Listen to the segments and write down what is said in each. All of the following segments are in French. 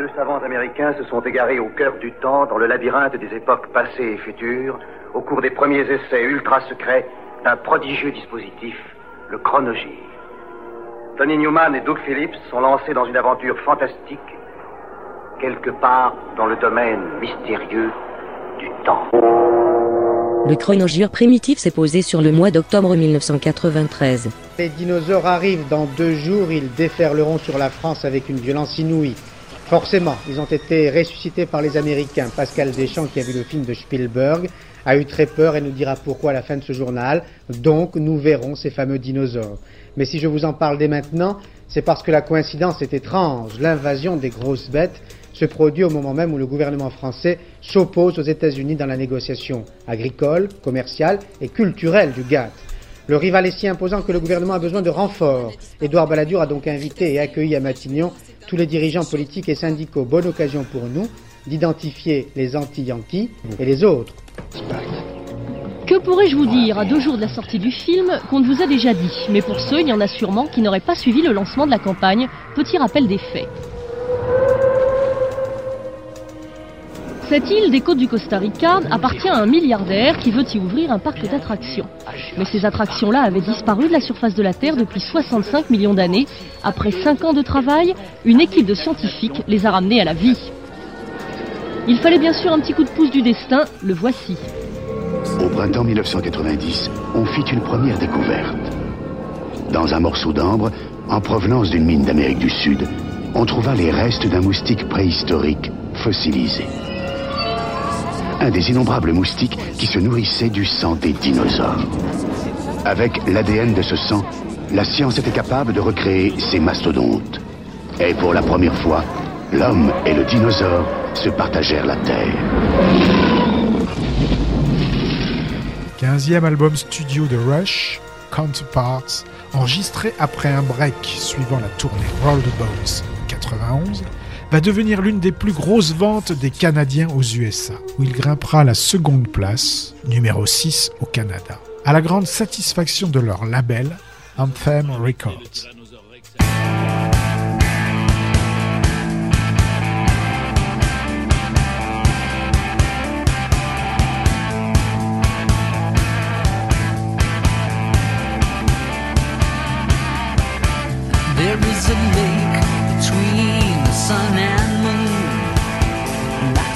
deux savants américains se sont égarés au cœur du temps, dans le labyrinthe des époques passées et futures, au cours des premiers essais ultra secrets d'un prodigieux dispositif, le chronogir. Tony Newman et Doug Phillips sont lancés dans une aventure fantastique, quelque part dans le domaine mystérieux du temps. Le chronogir primitif s'est posé sur le mois d'octobre 1993. Les dinosaures arrivent dans deux jours, ils déferleront sur la France avec une violence inouïe. Forcément, ils ont été ressuscités par les Américains. Pascal Deschamps, qui a vu le film de Spielberg, a eu très peur et nous dira pourquoi à la fin de ce journal. Donc, nous verrons ces fameux dinosaures. Mais si je vous en parle dès maintenant, c'est parce que la coïncidence est étrange. L'invasion des grosses bêtes se produit au moment même où le gouvernement français s'oppose aux États-Unis dans la négociation agricole, commerciale et culturelle du GATT. Le rival est si imposant que le gouvernement a besoin de renforts. Édouard Balladur a donc invité et accueilli à Matignon tous les dirigeants politiques et syndicaux. Bonne occasion pour nous d'identifier les anti-yankees et les autres. Que pourrais-je vous dire à deux jours de la sortie du film qu'on ne vous a déjà dit? Mais pour ceux, il y en a sûrement qui n'auraient pas suivi le lancement de la campagne. Petit rappel des faits. Cette île des côtes du Costa Rica appartient à un milliardaire qui veut y ouvrir un parc d'attractions. Mais ces attractions-là avaient disparu de la surface de la Terre depuis 65 millions d'années. Après 5 ans de travail, une équipe de scientifiques les a ramenées à la vie. Il fallait bien sûr un petit coup de pouce du destin, le voici. Au printemps 1990, on fit une première découverte. Dans un morceau d'ambre, en provenance d'une mine d'Amérique du Sud, on trouva les restes d'un moustique préhistorique fossilisé un des innombrables moustiques qui se nourrissait du sang des dinosaures. Avec l'ADN de ce sang, la science était capable de recréer ces mastodontes. Et pour la première fois, l'homme et le dinosaure se partagèrent la Terre. 15e album studio de Rush, Counterparts, enregistré après un break suivant la tournée Roll the Bones 91, va devenir l'une des plus grosses ventes des Canadiens aux USA, où il grimpera à la seconde place, numéro 6 au Canada, à la grande satisfaction de leur label, Anthem Records.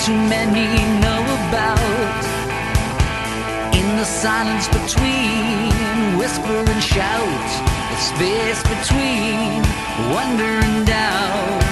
Too many know about. In the silence between whisper and shout The space between wonder and doubt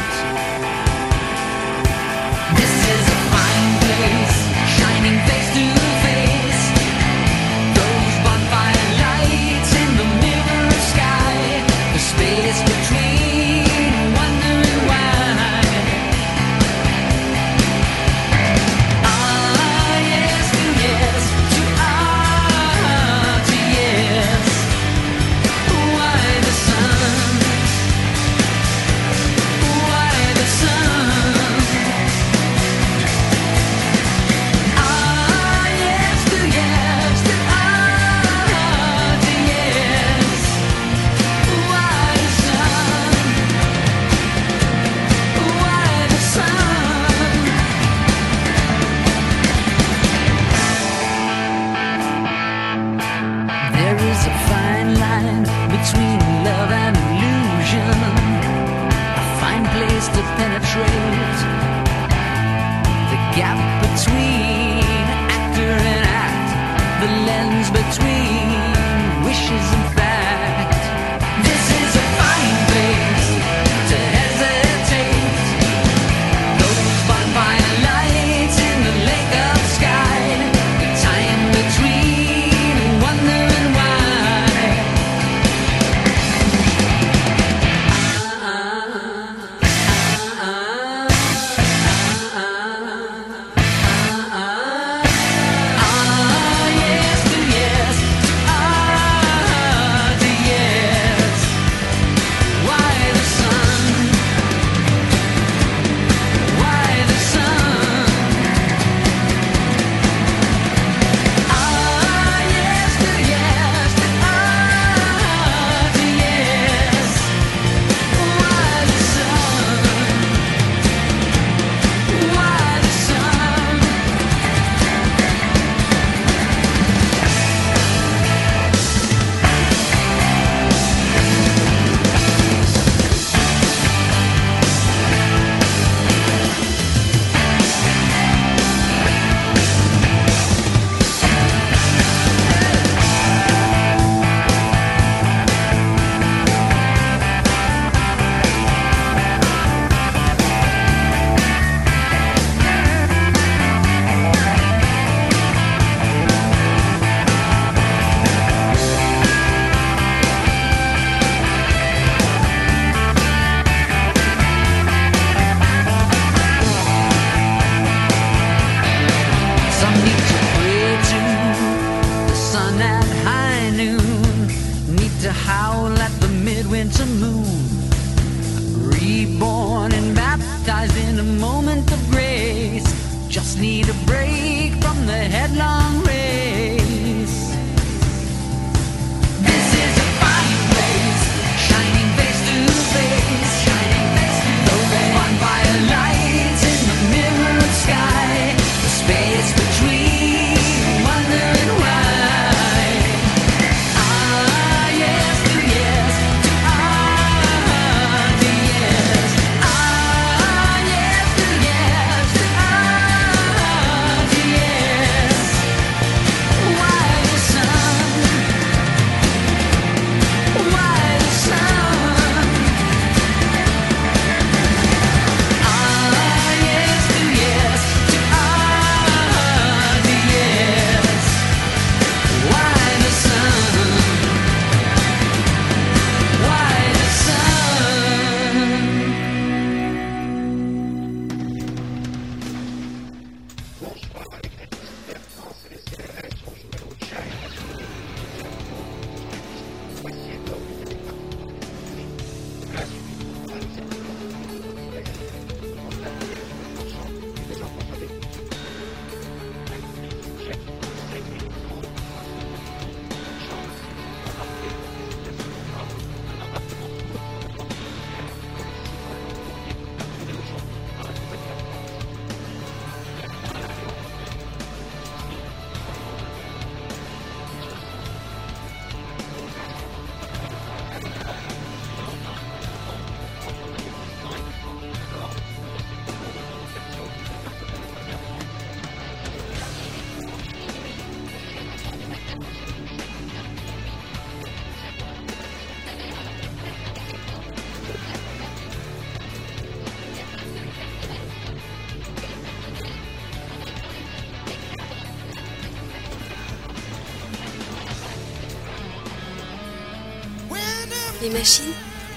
Les machines,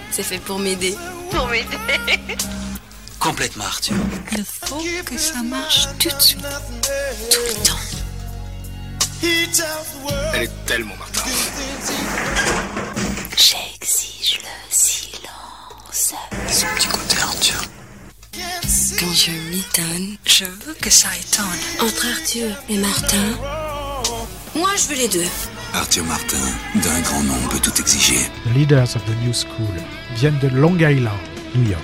c'est fait pour m'aider. Pour m'aider. Complètement, Arthur. Il faut que ça marche tout de suite. Tout le temps. Elle est tellement Martin. J'exige le silence. Son petit côté, Arthur. Quand je m'étonne, je veux que ça étonne. Entre Arthur et Martin, moi je veux les deux. Arthur Martin, d'un grand nom, peut tout exiger. The Leaders of the New School viennent de Long Island, New York.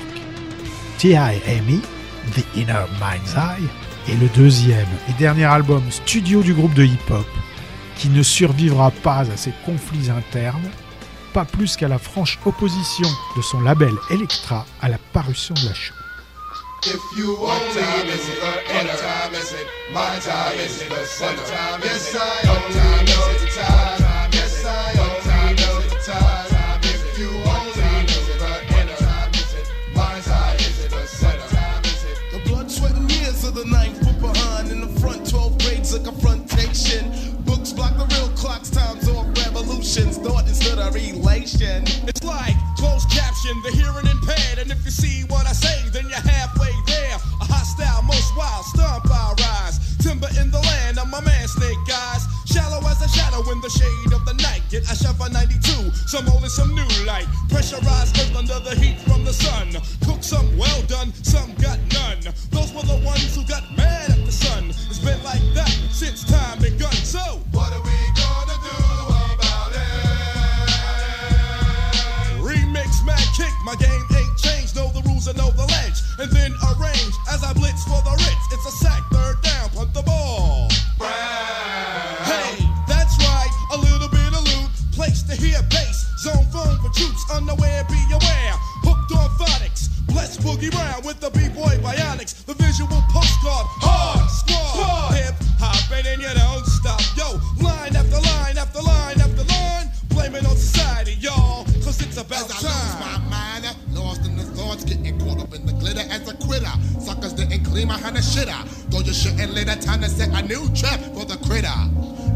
T.I. Amy, The Inner Mind's Eye, est le deuxième et dernier album studio du groupe de hip-hop qui ne survivra pas à ses conflits internes, pas plus qu'à la franche opposition de son label Elektra à la parution de la show. If you want time is it? What time is it? My time is it? What time is it? Yes, I own time is it? Time. Yes, I time is it? Time. If you want time is it? What time is it? My time is it? What time is it? The blood, sweat, and years of the ninth put behind in the front 12 grades of confrontation. Books block the real clocks, times revolutions, thought instead of relation. It's like closed caption, the hearing impaired. And if you see what I say, then you're halfway there. A hostile, most wild, stomp I rise. Timber in the land of my man Snake Guys. Shallow as a shadow in the shade of the night. Get a shot for 92, some old and some new light. Pressurized earth under the heat from the sun. Cook some well done, some got none. Those were the ones who got my game ain't changed. Know the rules and know the ledge. And then arrange as I blitz for the Ritz. It's a sack, third down, Of shitter. Throw your shit and later time to set a new trap for the critter.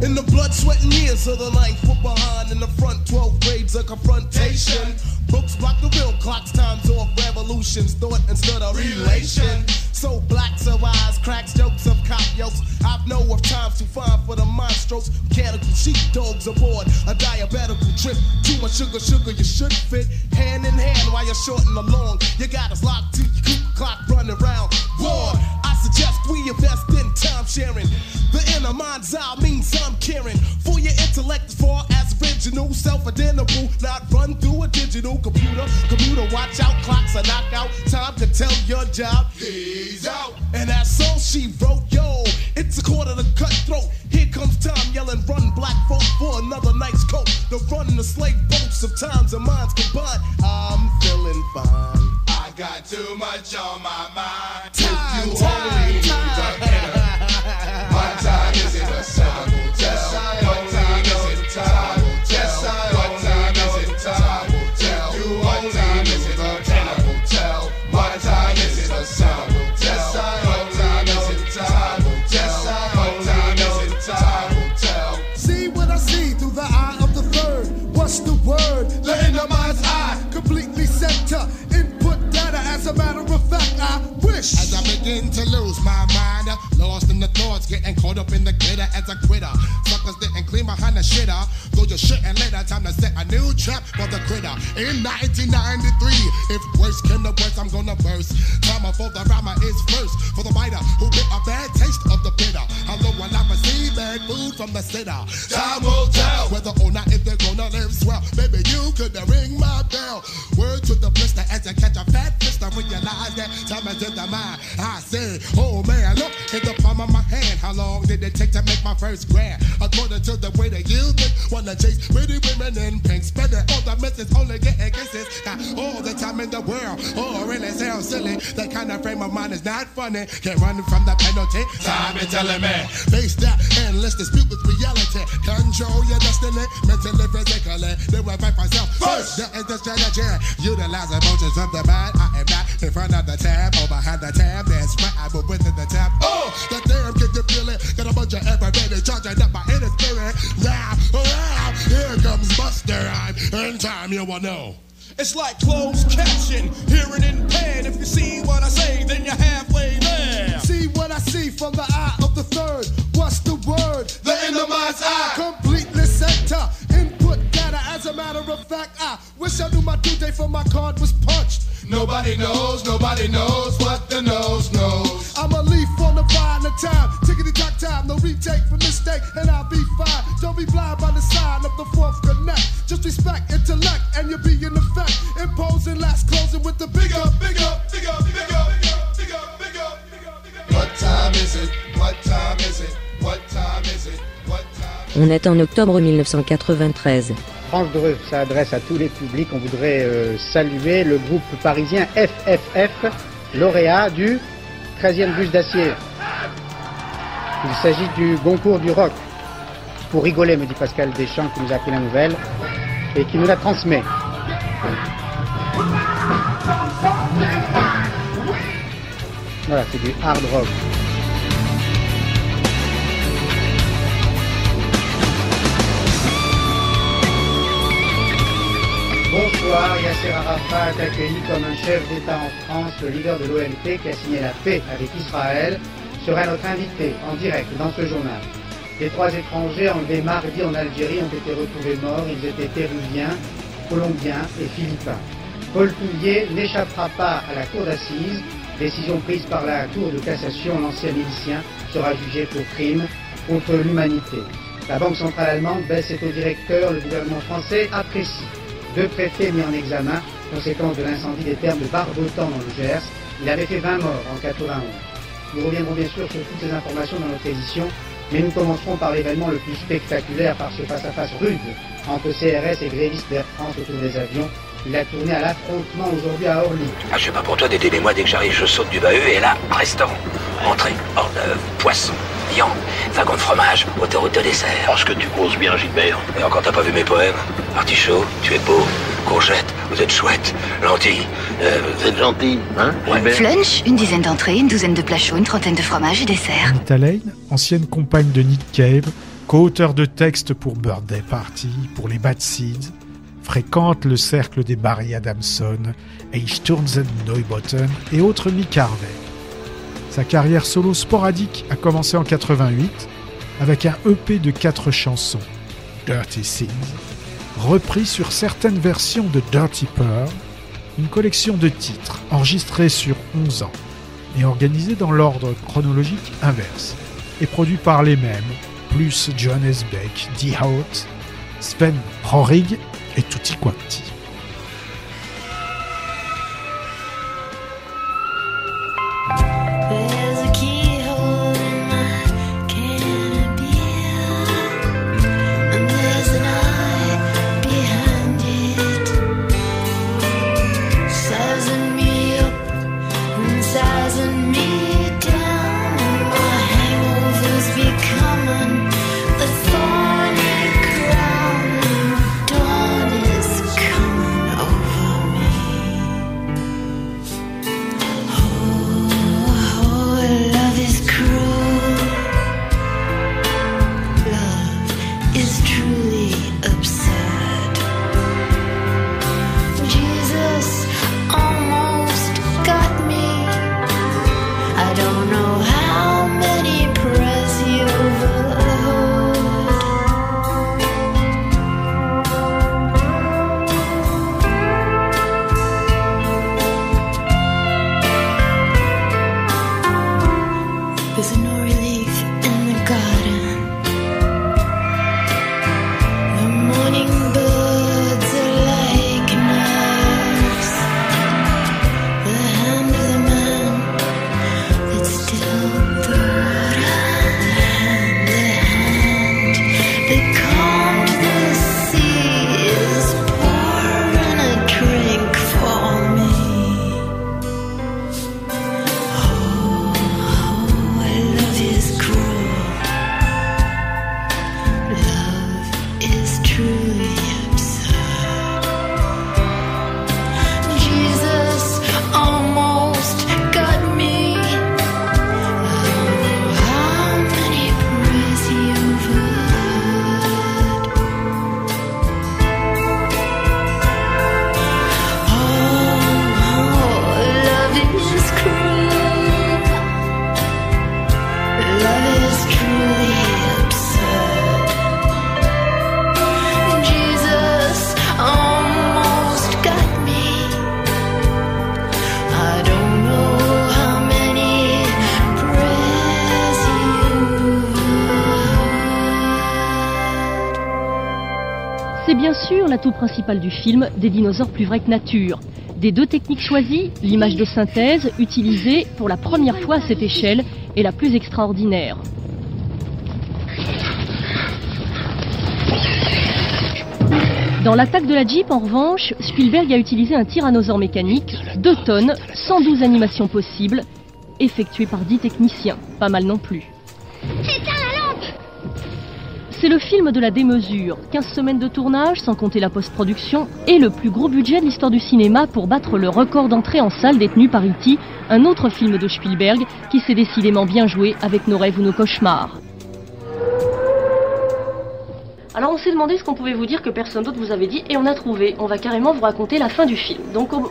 In the blood, sweat, and years of the life put behind in the front 12 grades of confrontation. Books block the real clocks, times off revolutions, thought instead of relation. So black so eyes, cracks, jokes of cop yokes. I've know of times too fine for the monstros. Mechanical sheepdogs aboard a diabetical trip. Too much sugar, sugar, you should fit hand in hand while you're shorting along. You got us locked to clock runnin' around. War, I suggest we invest in time sharing. The inner mind's eye means I'm caring for your intellect as far as original, self identical, not run through a digital computer. Computer, watch out, clocks are knockout. Time to tell your job, he's out. And that's all she wrote, yo. It's a quarter to cutthroat. Here comes time yelling, run black folk for another night's coat. The run the slave boats of times and minds combined. I'm feeling fine. Got too much on my mind. Time, if you time, only the inner. My time is in a time As I begin to lose my mind, lost in the thoughts, getting caught up in the glitter as a critter. Suckers didn't clean behind the shitter. Throw your shit and later, time to set a new trap for the critter. In 1993, if worse came to worse, I'm gonna burst. Trauma for the rhymer is first. For the biter who get a bad taste of the bitter. Hello, when I receive bad food from the sitter. Time will tell whether or not if they're gonna live swell. Baby, you could ring my bell. Word to the blister as I catch a fat fist. I realize that time is in the mind. I say, oh man, look at the palm of my hand. How long did it take to make my first grand? According to the way they use it, wanna chase pretty women in pink. Spend it all the misses, only getting kisses. Got all the time in the world. Oh, really sounds silly. That kind of frame of mind is not funny. Can't run from the penalty. Time is telling me. Face that endless dispute with reality. Control your destiny, mentally, physically. Then we fight for self first. That is the strategy. Utilize emotions of the mind. I am not in front of the tab or behind the tab. That's right, I move within the tab. Oh, oh the damn, can you feel it? Got a bunch of everybody charging up my inner spirit. Now, now, here comes Buster. I'm in time, you will know. It's like closed caption, hearing in pen. If you see what I say, then you're halfway there. See what I see from the eye of the third. What's the word? The inner mind's eye. Completely center. Input data as a matter of fact. I wish I knew my due date for my card was punched. Nobody knows, nobody knows what the nose knows. I'm a leaf on the vine of time. Tickety tock time, no retake for mistake, and I'll be fine. Don't be blind by the sign of the fourth connect. Just respect intellect, and you'll be in effect. Imposing last closing with the big up, big up, On est en octobre 1993. France Dreux s'adresse à tous les publics. On voudrait euh, saluer le groupe parisien FFF, lauréat du 13e bus d'acier. Il s'agit du Goncourt du rock. Pour rigoler, me dit Pascal Deschamps, qui nous a appris la nouvelle et qui nous la transmet. Voilà, c'est du hard rock. Bonsoir, Yasser Arafat accueilli comme un chef d'État en France, le leader de l'OMP qui a signé la paix avec Israël, sera notre invité en direct dans ce journal. Les trois étrangers enlevés mardi en Algérie ont été retrouvés morts. Ils étaient péruviens, colombiens et philippins. Paul Toulier n'échappera pas à la cour d'assises. Décision prise par la Cour de cassation, l'ancien milicien sera jugé pour crime contre l'humanité. La Banque centrale allemande baisse ses taux directeurs. Le gouvernement français apprécie. Deux préfets mis en examen, conséquence de l'incendie des termes de Barbotan dans le Gers. Il avait fait 20 morts en 91. Nous reviendrons bien sûr sur toutes ces informations dans notre édition, mais nous commencerons par l'événement le plus spectaculaire par ce face-à-face rude entre CRS et grévistes d'Air France autour des avions. Il a tourné à l'affrontement aujourd'hui à Orly. Ah, je sais pas pour toi d'aider moi dès que j'arrive, je saute du bahut et là, restaurant. Entrée, hors d'œuvre, poisson, viande, wagon de fromage, autoroute de dessert. Parce que tu causes bien, Gilbert. Et encore t'as pas vu mes poèmes? Artichaut, tu es beau, courgette, vous êtes chouette, lentilles, euh, Vous êtes gentil, hein, Gilbert? Flunch, une dizaine d'entrées, une douzaine de plats chauds, une trentaine de fromages et desserts. Anita Lane, ancienne compagne de Nick Cave, co-auteur de textes pour Birthday Party, pour les Bad Seeds, fréquente le cercle des Barry Adamson, Eichturmsen Neubotten et autres Mick Harvey. Sa carrière solo sporadique a commencé en 88 avec un EP de quatre chansons, Dirty Things, repris sur certaines versions de Dirty Pearl, une collection de titres enregistrés sur 11 ans et organisés dans l'ordre chronologique inverse, et produit par les mêmes, plus John Beck, Die Hout, Sven Horig et Tutti Quanti. principal du film, des dinosaures plus vrais que nature. Des deux techniques choisies, l'image de synthèse, utilisée pour la première fois à cette échelle, est la plus extraordinaire. Dans l'attaque de la Jeep, en revanche, Spielberg a utilisé un tyrannosaure mécanique, 2 tonnes, 112 animations possibles, effectuées par 10 techniciens, pas mal non plus. C'est le film de la démesure. 15 semaines de tournage, sans compter la post-production, et le plus gros budget de l'histoire du cinéma pour battre le record d'entrée en salle détenu par E.T., un autre film de Spielberg qui s'est décidément bien joué avec nos rêves ou nos cauchemars. Alors on s'est demandé ce qu'on pouvait vous dire que personne d'autre vous avait dit, et on a trouvé. On va carrément vous raconter la fin du film. Donc on...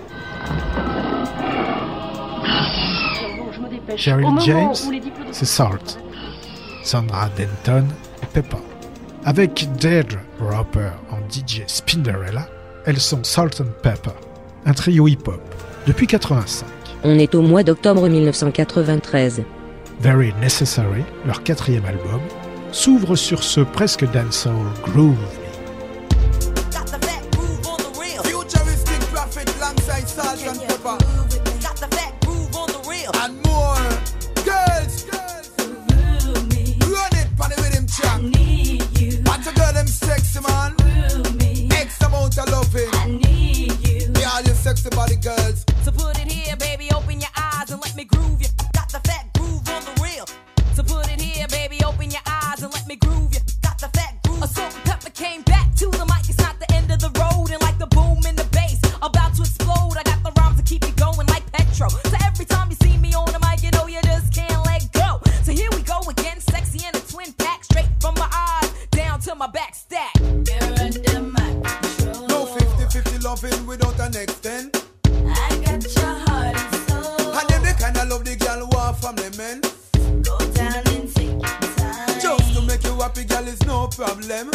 James, c'est Salt. Sandra Denton Pepper. Avec Dead Rapper en DJ Spinderella, elles sont Salt and Pepper, un trio hip-hop, depuis 85. On est au mois d'octobre 1993. Very Necessary, leur quatrième album, s'ouvre sur ce presque dancehall groove sexy body girls an extent. I got your heart and soul. And them they kinda love the girl who are from the men. Go down and take your time. Just to make you happy, girl, is no problem.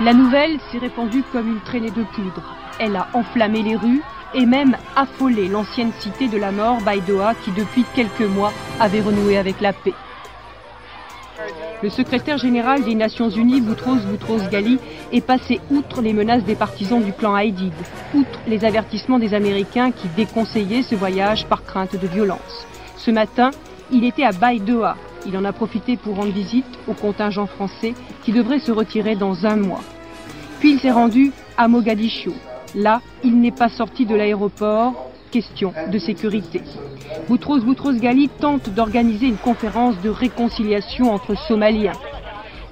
La nouvelle s'est répandue comme une traînée de poudre. Elle a enflammé les rues et même affolé l'ancienne cité de la mort Baidoa qui depuis quelques mois avait renoué avec la paix. Le secrétaire général des Nations Unies, Boutros Boutros Ghali, est passé outre les menaces des partisans du clan Haïdid, outre les avertissements des Américains qui déconseillaient ce voyage par crainte de violence. Ce matin, il était à Baidoa. Il en a profité pour rendre visite au contingent français qui devrait se retirer dans un mois. Puis il s'est rendu à Mogadiscio. Là, il n'est pas sorti de l'aéroport. Question de sécurité. Boutros Boutros Ghali tente d'organiser une conférence de réconciliation entre Somaliens.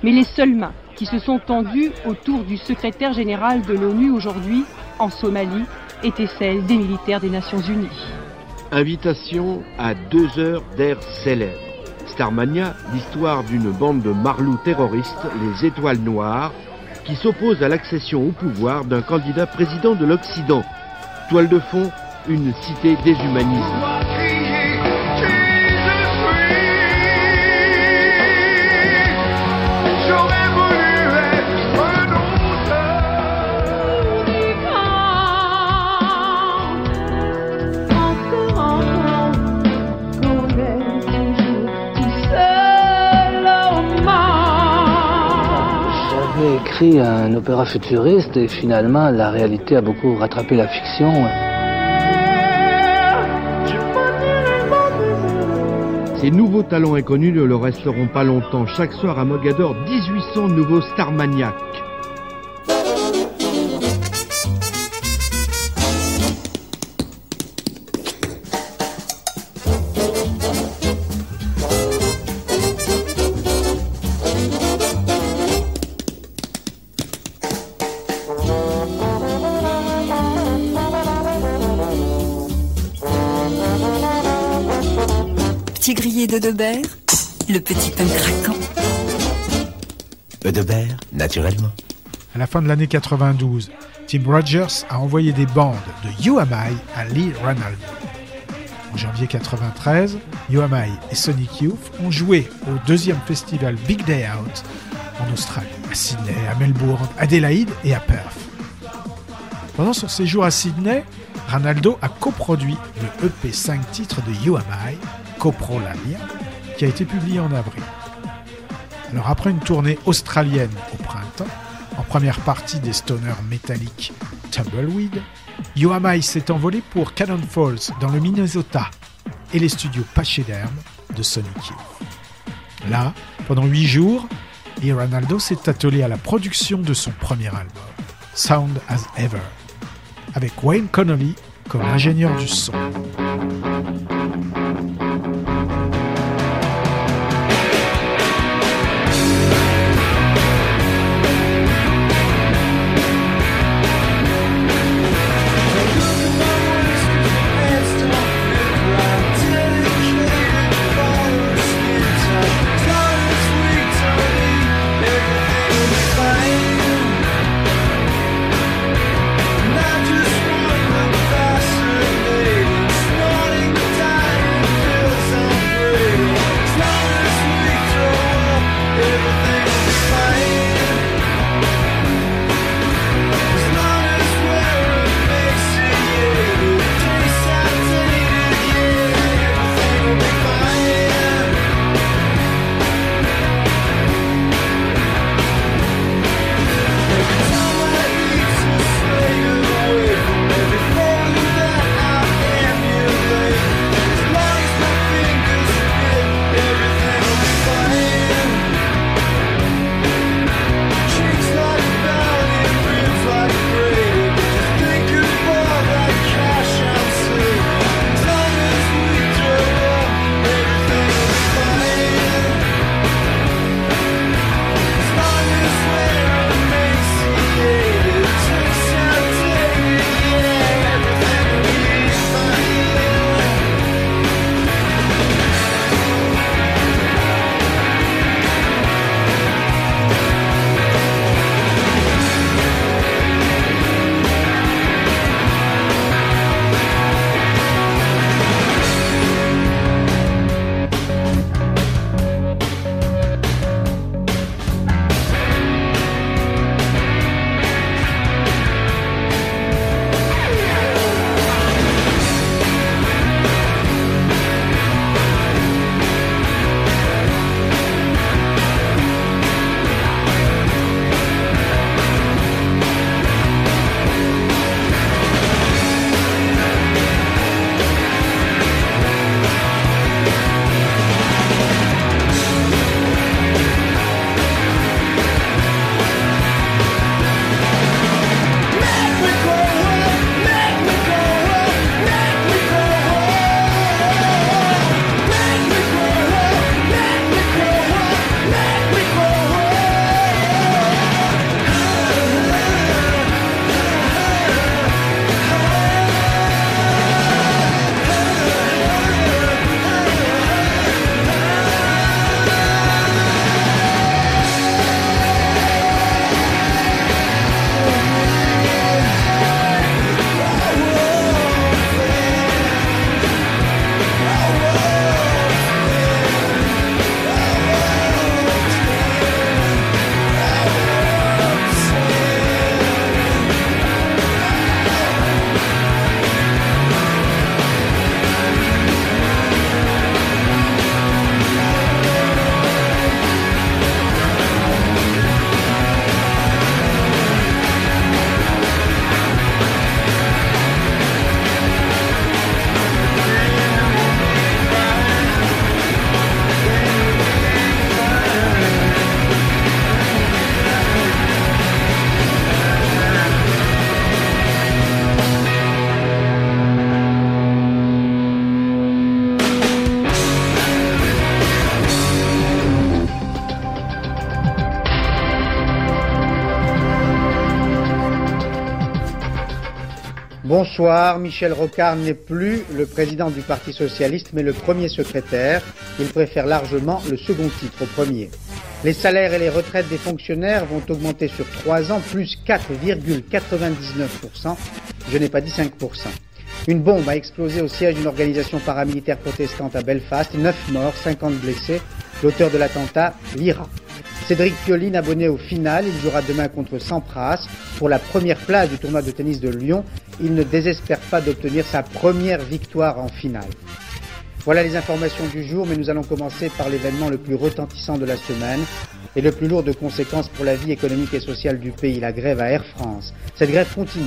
Mais les seules mains qui se sont tendues autour du secrétaire général de l'ONU aujourd'hui en Somalie étaient celles des militaires des Nations Unies. Invitation à deux heures d'air célèbre. Starmania, l'histoire d'une bande de marlous terroristes, les Étoiles Noires, qui s'opposent à l'accession au pouvoir d'un candidat président de l'Occident. Toile de fond, une cité déshumanisée. Un opéra futuriste et finalement la réalité a beaucoup rattrapé la fiction. Ces nouveaux talents inconnus ne le resteront pas longtemps. Chaque soir à Mogador, 1800 nouveaux Starmaniacs. Naturellement. À la fin de l'année 92, Tim Rogers a envoyé des bandes de You Am I à Lee Ranaldo. En janvier 93, You Am I et Sonic Youth ont joué au deuxième festival Big Day Out en Australie, à Sydney, à Melbourne, Adélaïde et à Perth. Pendant son séjour à Sydney, Ranaldo a coproduit le EP 5 titres de You Am I, Copro La qui a été publié en avril. Alors après une tournée australienne au printemps, en première partie des stoners métalliques Tumbleweed, You Am I s'est envolé pour Cannon Falls dans le Minnesota et les studios Pachyderm de Sonic Youth. Là, pendant huit jours, Lee Ranaldo s'est attelé à la production de son premier album, Sound as Ever, avec Wayne Connolly comme ingénieur du son. Bonsoir, Michel Rocard n'est plus le président du Parti Socialiste, mais le premier secrétaire. Il préfère largement le second titre au premier. Les salaires et les retraites des fonctionnaires vont augmenter sur trois ans, plus 4,99%. Je n'ai pas dit 5%. Une bombe a explosé au siège d'une organisation paramilitaire protestante à Belfast. 9 morts, 50 blessés. L'auteur de l'attentat, l'IRA. Cédric Pioline, abonné au final, il jouera demain contre Sampras pour la première place du tournoi de tennis de Lyon. Il ne désespère pas d'obtenir sa première victoire en finale. Voilà les informations du jour, mais nous allons commencer par l'événement le plus retentissant de la semaine et le plus lourd de conséquences pour la vie économique et sociale du pays, la grève à Air France. Cette grève continue.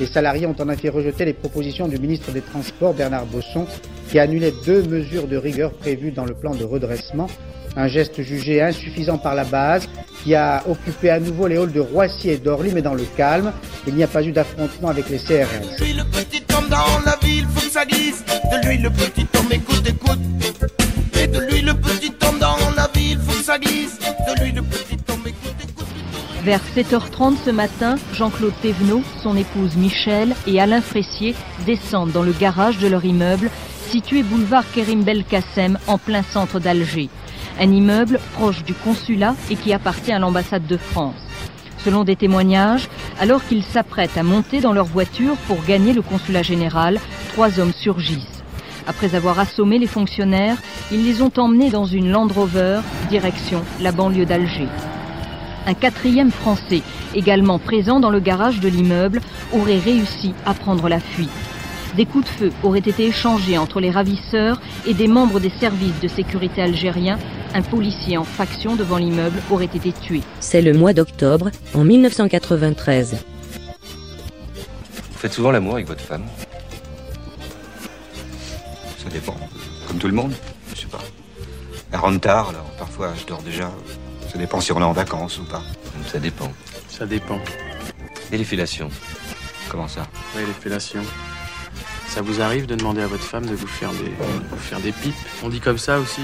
Les salariés ont en effet rejeté les propositions du ministre des Transports, Bernard Bosson, qui a annulé deux mesures de rigueur prévues dans le plan de redressement. Un geste jugé insuffisant par la base, qui a occupé à nouveau les halls de Roissy et d'Orly, mais dans le calme. Il n'y a pas eu d'affrontement avec les CRS. De lui le petit homme dans la ville, faut que ça glisse. De lui le petit homme, écoute, écoute. Et de lui le petit homme dans la ville, faut que ça glisse. De lui le petit homme, écoute. Vers 7h30 ce matin, Jean-Claude Thévenot, son épouse Michel et Alain Fressier descendent dans le garage de leur immeuble situé boulevard Kerim Belkacem en plein centre d'Alger. Un immeuble proche du consulat et qui appartient à l'ambassade de France. Selon des témoignages, alors qu'ils s'apprêtent à monter dans leur voiture pour gagner le consulat général, trois hommes surgissent. Après avoir assommé les fonctionnaires, ils les ont emmenés dans une Land Rover, direction la banlieue d'Alger. Un quatrième Français, également présent dans le garage de l'immeuble, aurait réussi à prendre la fuite. Des coups de feu auraient été échangés entre les ravisseurs et des membres des services de sécurité algériens. Un policier en faction devant l'immeuble aurait été tué. C'est le mois d'octobre, en 1993. Vous faites souvent l'amour avec votre femme? Ça dépend. Comme tout le monde, je sais pas. Elle rentre tard, alors parfois je dors déjà. Ça dépend si on est en vacances ou pas. Ça dépend. Ça dépend. Et les fellations? Comment ça? Oui, les fellations. Ça vous arrive de demander à votre femme de vous faire des, de vous faire des pipes? On dit comme ça aussi?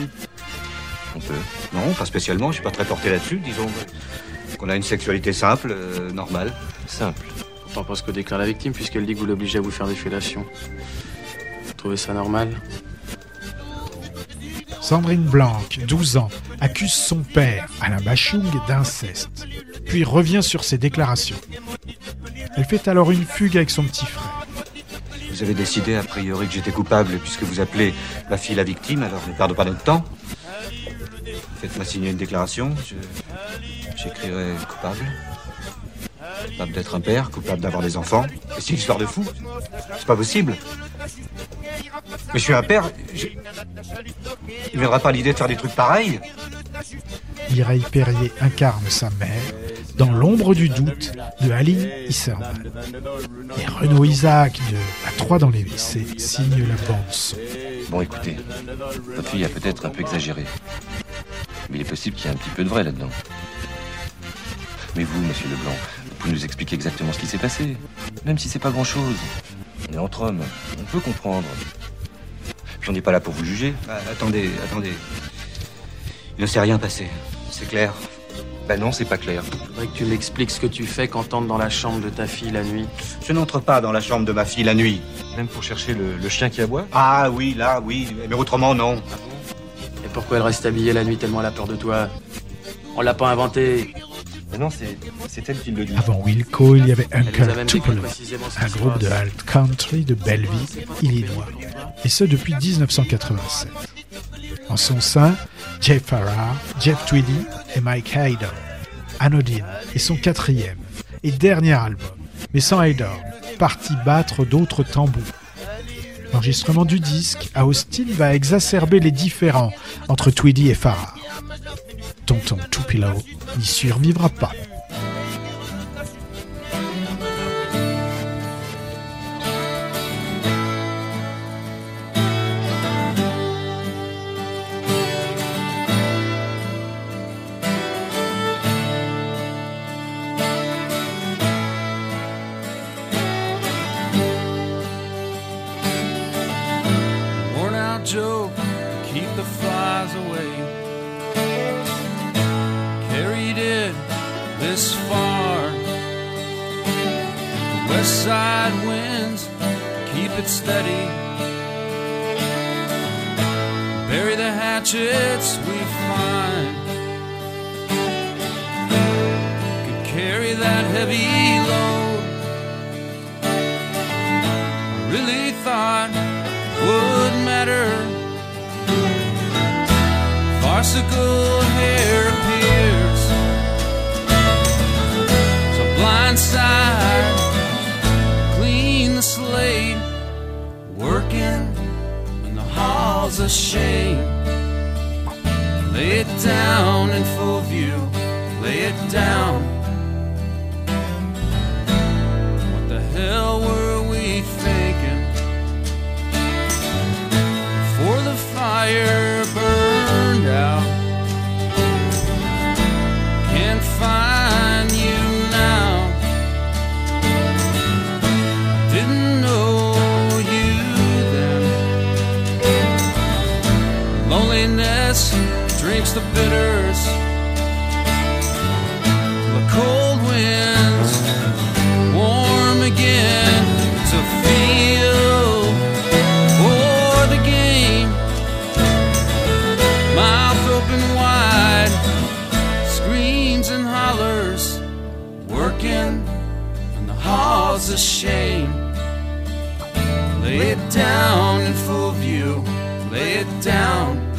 On peut. Non, pas spécialement, je suis pas très porté là-dessus. Disons qu'on a une sexualité simple, euh, normale. Simple. Pourtant pas ce que déclare la victime puisqu'elle dit que vous l'obligez à vous faire des fellations. Vous trouvez ça normal? Sandrine Blanc, 12 ans, accuse son père, Alain Bachung, d'inceste, puis revient sur ses déclarations. Elle fait alors une fugue avec son petit frère. Vous avez décidé a priori que j'étais coupable puisque vous appelez ma fille la victime, alors ne perdons pas notre temps. Faites-moi signer une déclaration, je... j'écrirai coupable. Coupable d'être un père, coupable d'avoir des enfants. C'est une histoire de fou. C'est pas possible. Mais je suis un père. je- Il ne viendra pas l'idée de faire des trucs pareils. Mireille Perrier incarne sa mère dans L'ombre du doute de Aline Isserman. Et Renaud Isaac de À trois dans les WC signe la bande son. Bon, écoutez, votre fille a peut-être un peu exagéré. Mais il est possible qu'il y ait un petit peu de vrai là-dedans. Mais vous, monsieur Leblanc, vous pouvez nous expliquer exactement ce qui s'est passé. Même si c'est pas grand-chose. On est entre hommes, on peut comprendre. Puis on n'est pas là pour vous juger. Ah, attendez, attendez. Il ne s'est rien passé. C'est clair. Bah non, c'est pas clair. Faudrait que tu m'expliques ce que tu fais quand t'entres dans la chambre de ta fille la nuit. Je n'entre pas dans la chambre de ma fille la nuit. Même pour chercher le, le chien qui aboie? Ah oui, là, oui. Mais autrement, non. Et pourquoi elle reste habillée la nuit tellement elle a peur de toi On l'a pas inventé. Mais non, c'est, c'est elle qui le dit. Avant Wilco, il y avait Uncle Tupelo, un groupe de alt country de Belleville, Illinois. Et ce depuis 1987. En son sein, Jeff Farrar, Jeff Tweedy et Mike Haydor. Anodine est son quatrième et dernier album, mais sans Haydor, parti battre d'autres tambours. L'enregistrement du disque à Austin va exacerber les différends entre Tweedy et Farrar. Tonton Tupelo n'y survivra pas. Side winds keep it steady. Bury the hatchets we find. Could carry that heavy load. I really thought would matter. Farcical hair appears. So blindside, clean of shame. Lay it down in full view, lay it down. What the hell were we thinking? Before the fire the. The cold winds warm again to feel for the game. Mouth open wide, screams and hollers, working in the halls of shame. Lay it down in full view, lay it down.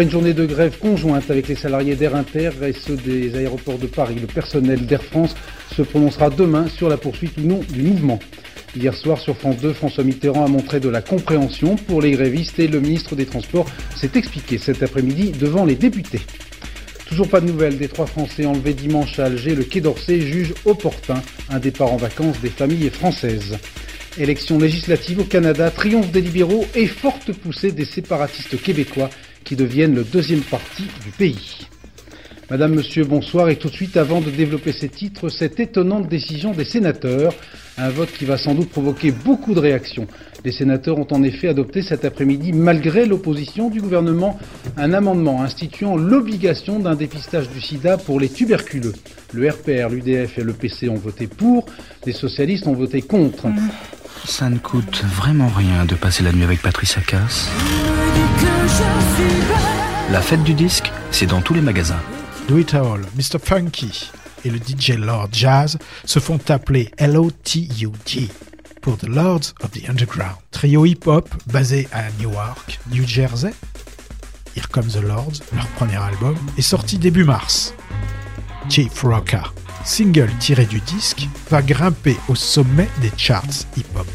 Une journée de grève conjointe avec les salariés d'Air Inter et ceux des aéroports de Paris, le personnel d'Air France se prononcera demain sur la poursuite ou non du mouvement. Hier soir sur France 2, François Mitterrand a montré de la compréhension pour les grévistes et le ministre des Transports s'est expliqué cet après-midi devant les députés. Toujours pas de nouvelles des trois Français enlevés dimanche à Alger. Le Quai d'Orsay juge opportun un départ en vacances des familles françaises. Élection législative au Canada, triomphe des libéraux et forte poussée des séparatistes québécois qui deviennent le deuxième parti du pays. Madame, Monsieur, bonsoir. Et tout de suite, avant de développer ces titres, cette étonnante décision des sénateurs, un vote qui va sans doute provoquer beaucoup de réactions. Les sénateurs ont en effet adopté cet après-midi, malgré l'opposition du gouvernement, un amendement instituant l'obligation d'un dépistage du sida pour les tuberculeux. Le RPR, l'UDF et le PC ont voté pour, les socialistes ont voté contre. Ça ne coûte vraiment rien de passer la nuit avec Patricia Cass. La fête du disque, c'est dans tous les magasins. Do It All, Mr. Funky et le DJ Lord Jazz se font appeler LOTUG pour The Lords of the Underground, trio hip-hop basé à Newark, New Jersey. Here Comes the Lords, leur premier album, est sorti début mars. Chief Rocka, single tiré du disque, va grimper au sommet des charts hip-hop.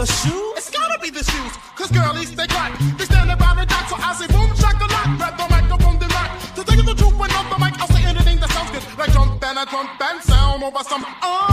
The shoe? It's gotta be the shoes. Cause girlies, they got. They stand around and dance, so I say, boom shaka lock. Grab the microphone, then rock. To you the truth, when on the mic, I'll say anything that sounds good. Like jump and a trump and sound over some, uh.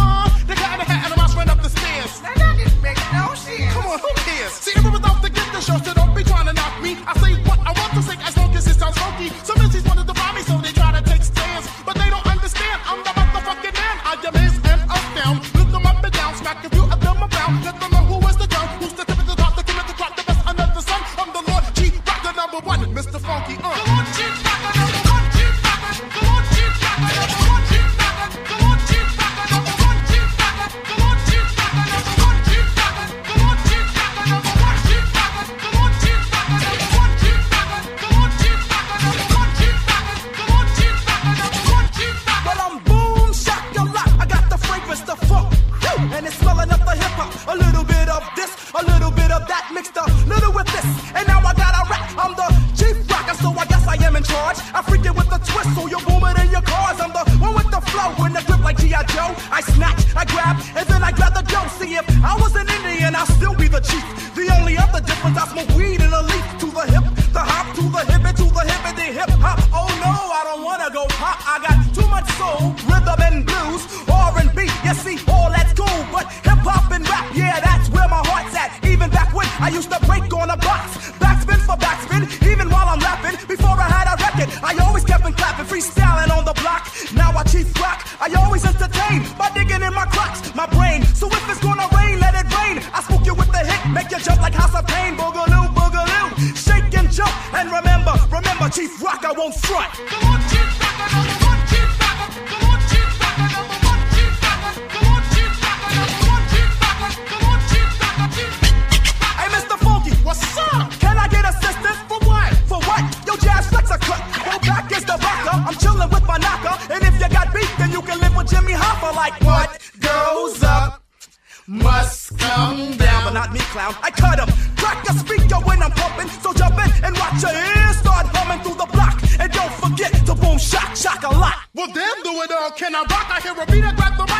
Must come down. But not me, clown. I cut him. Crack a speaker when I'm pumping. So jump in and watch your ears start humming through the block. And don't forget to boom, shock, shock a lot. Well, damn, do it all. Can I rock? I hear a beat, I grab the mic,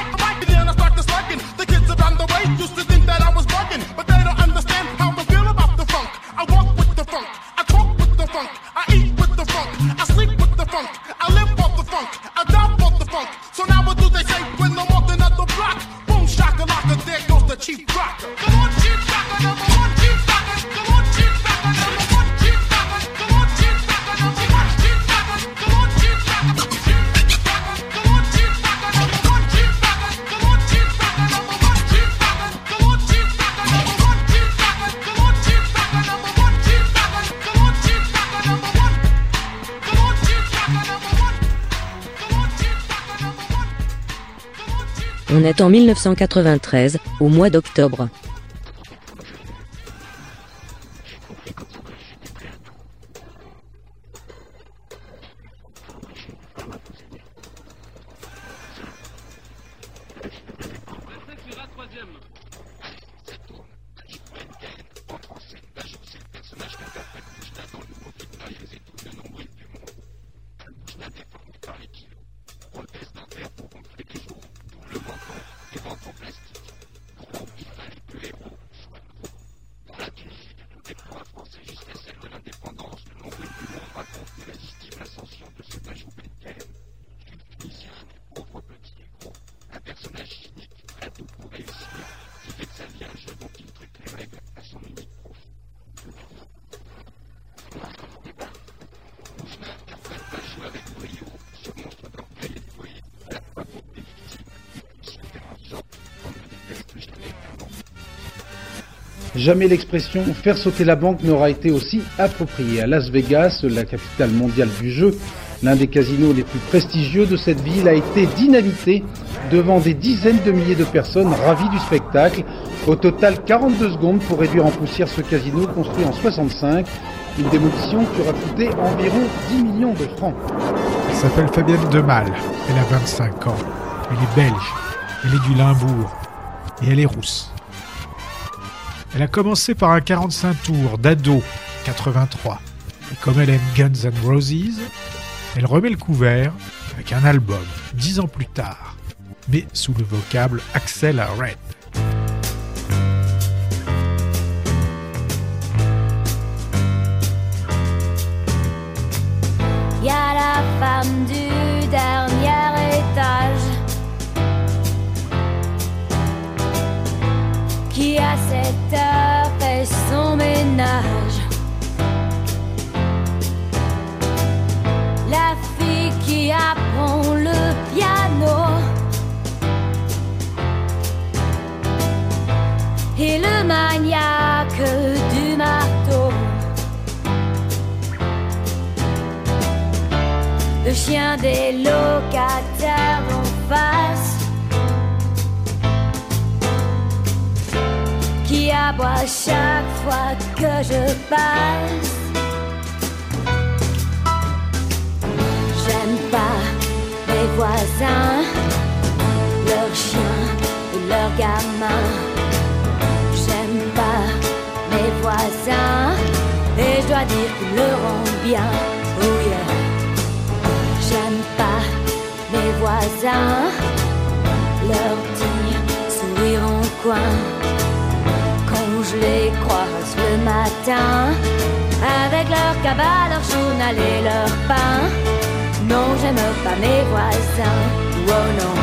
En 1993, au mois d'octobre. Jamais l'expression faire sauter la banque n'aura été aussi appropriée. À Las Vegas, la capitale mondiale du jeu, l'un des casinos les plus prestigieux de cette ville a été dynamité devant des dizaines de milliers de personnes ravies du spectacle. Au total, 42 secondes pour réduire en poussière ce casino construit en 65. Une démolition qui aura coûté environ 10 millions de francs. Elle s'appelle Fabienne Demal. Elle a 25 ans. Elle est belge. Elle est du Limbourg. Et elle est rousse. Elle a commencé par un 45 tours d'ado 83. Et comme elle aime Guns N' Roses, elle remet le couvert avec un album dix ans plus tard, mais sous le vocable Axel Red. Chien des locataires d'en face Qui aboie chaque fois que je passe. J'aime pas mes voisins Leurs chiens et leurs gamins. J'aime pas mes voisins Et je dois dire qu'ils le rendent bien. Oh voisins, leur petit sourire en coin. Quand je les croise le matin, avec leur cabas, leur journal et leur pain. Non, j'aime pas mes voisins, oh non,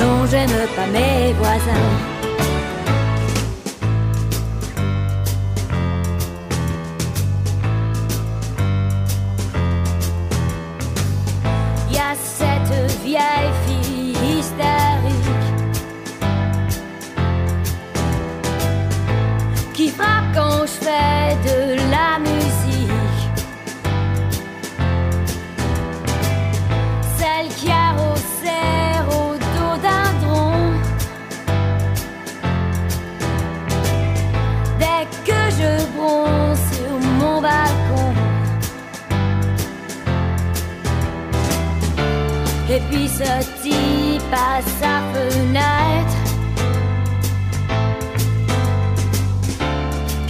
non, j'aime pas mes voisins.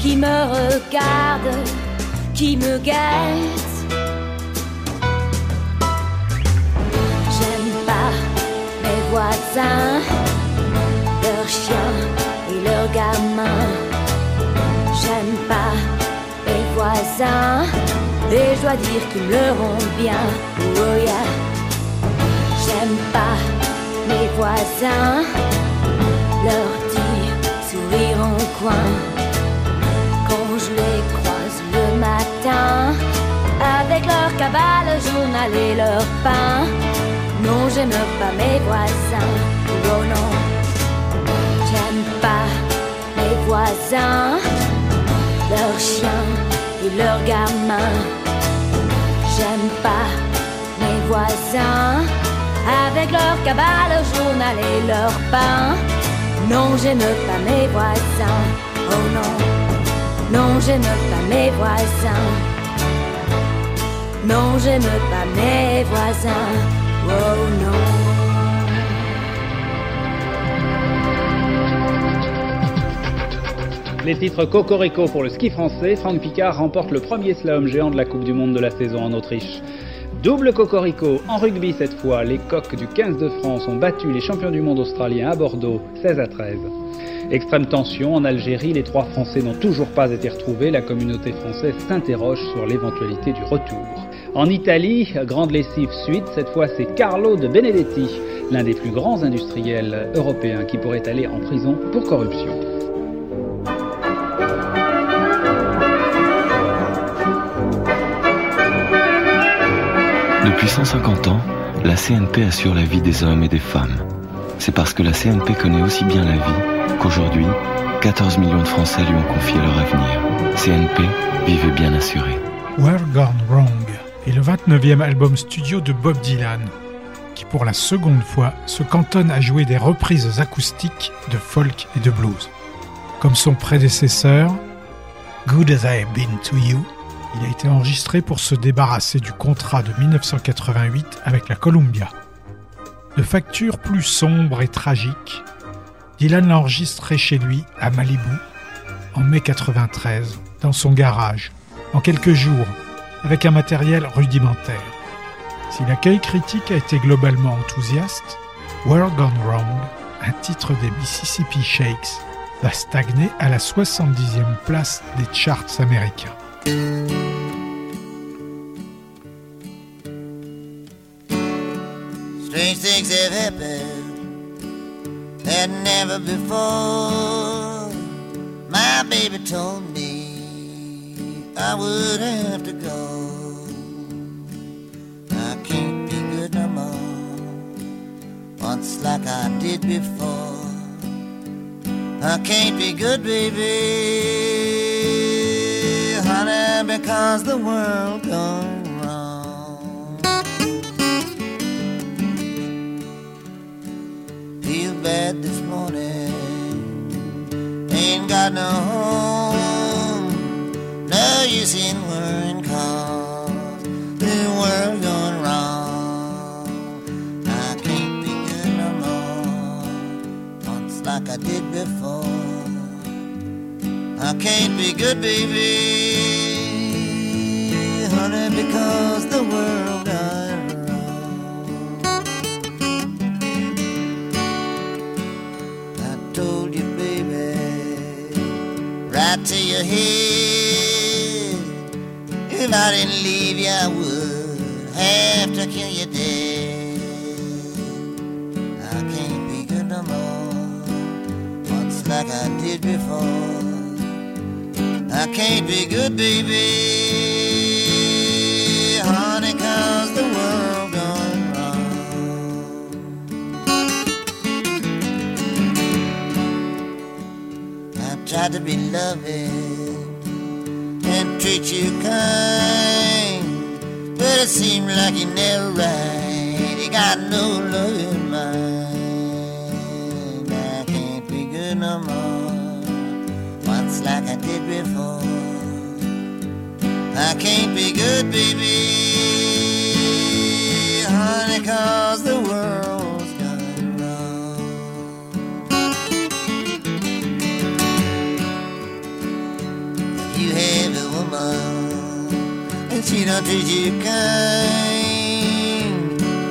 Qui me regarde, qui me guette. J'aime pas mes voisins, leurs chiens et leurs gamins. J'aime pas mes voisins et je dois dire qu'ils me rendent bien. Oh yeah. J'aime pas mes voisins, leur dire sourire en coin avec leur cabale, journal et leur pain. Non, j'aime pas mes voisins, oh non, j'aime pas mes voisins, leurs chiens et leurs gamins. J'aime pas mes voisins avec leur cabale, journal et leur pain. Non, j'aime pas mes voisins, oh non. Non, j'aime pas mes voisins. Non, j'aime pas mes voisins. Oh non. Les titres Cocorico pour le ski français, Franck Picard remporte le premier slalom géant de la Coupe du Monde de la saison en Autriche. Double Cocorico, en rugby cette fois, les coqs du 15 de France ont battu les champions du monde australiens à Bordeaux, 16 à 13. Extrême tension en Algérie, les trois Français n'ont toujours pas été retrouvés, la communauté française s'interroge sur l'éventualité du retour. En Italie, grande lessive suite, cette fois c'est Carlo de Benedetti, l'un des plus grands industriels européens qui pourrait aller en prison pour corruption. Depuis 150 ans, la CNP assure la vie des hommes et des femmes. C'est parce que la CNP connaît aussi bien la vie qu'aujourd'hui, 14 millions de Français lui ont confié leur avenir. CNP, vivez bien assuré. We're Gone Wrong est le 29e album studio de Bob Dylan, qui pour la seconde fois se cantonne à jouer des reprises acoustiques de folk et de blues. Comme son prédécesseur, Good as I Have Been to You, il a été enregistré pour se débarrasser du contrat de 1988 avec la Columbia. De facture plus sombre et tragique, Dylan l'a enregistré chez lui à Malibu en mai 93, dans son garage, en quelques jours, avec un matériel rudimentaire. Si l'accueil critique a été globalement enthousiaste, World Gone Wrong, un titre des Mississippi Shakes, va stagner à la 70e place des charts américains. Strange things have happened that never before. My baby told me I would have to go. I can't be good no more, once like I did before. I can't be good, baby, honey, because the world gone Bad this morning, ain't got no home, no use in worrying cause the world gone wrong. I can't be good no more, once like I did before. I can't be good, baby, honey, because the world right to your head. If I didn't leave you, I would have to kill you dead. I can't be good no more, once like I did before. I can't be good, baby, Tried to be loving and treat you kind, but it seemed like you never right. You got no love in mind. I can't be good no more once like I did before. I can't be good, baby, honey, because the world's don't treat you kind,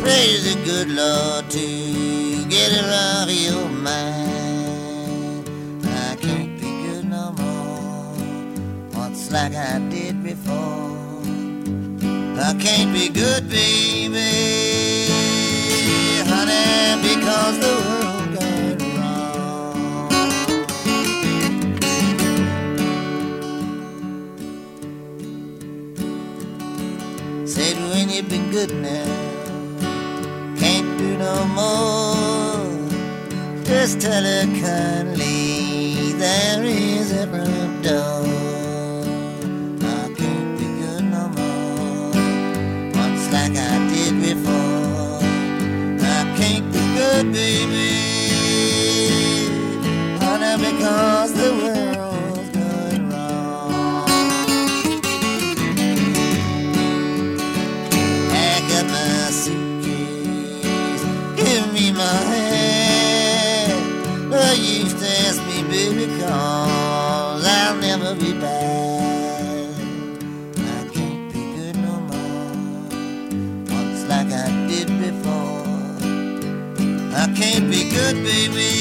praise the good Lord to get her off your mind. I can't be good no more, once like I did before. I can't be good, baby, honey, because the world you've been good now, can't do no more. Just tell her kindly there is a front door. I can't be good no more once like I did before. I can't be good, baby, honey, because the world's good, baby,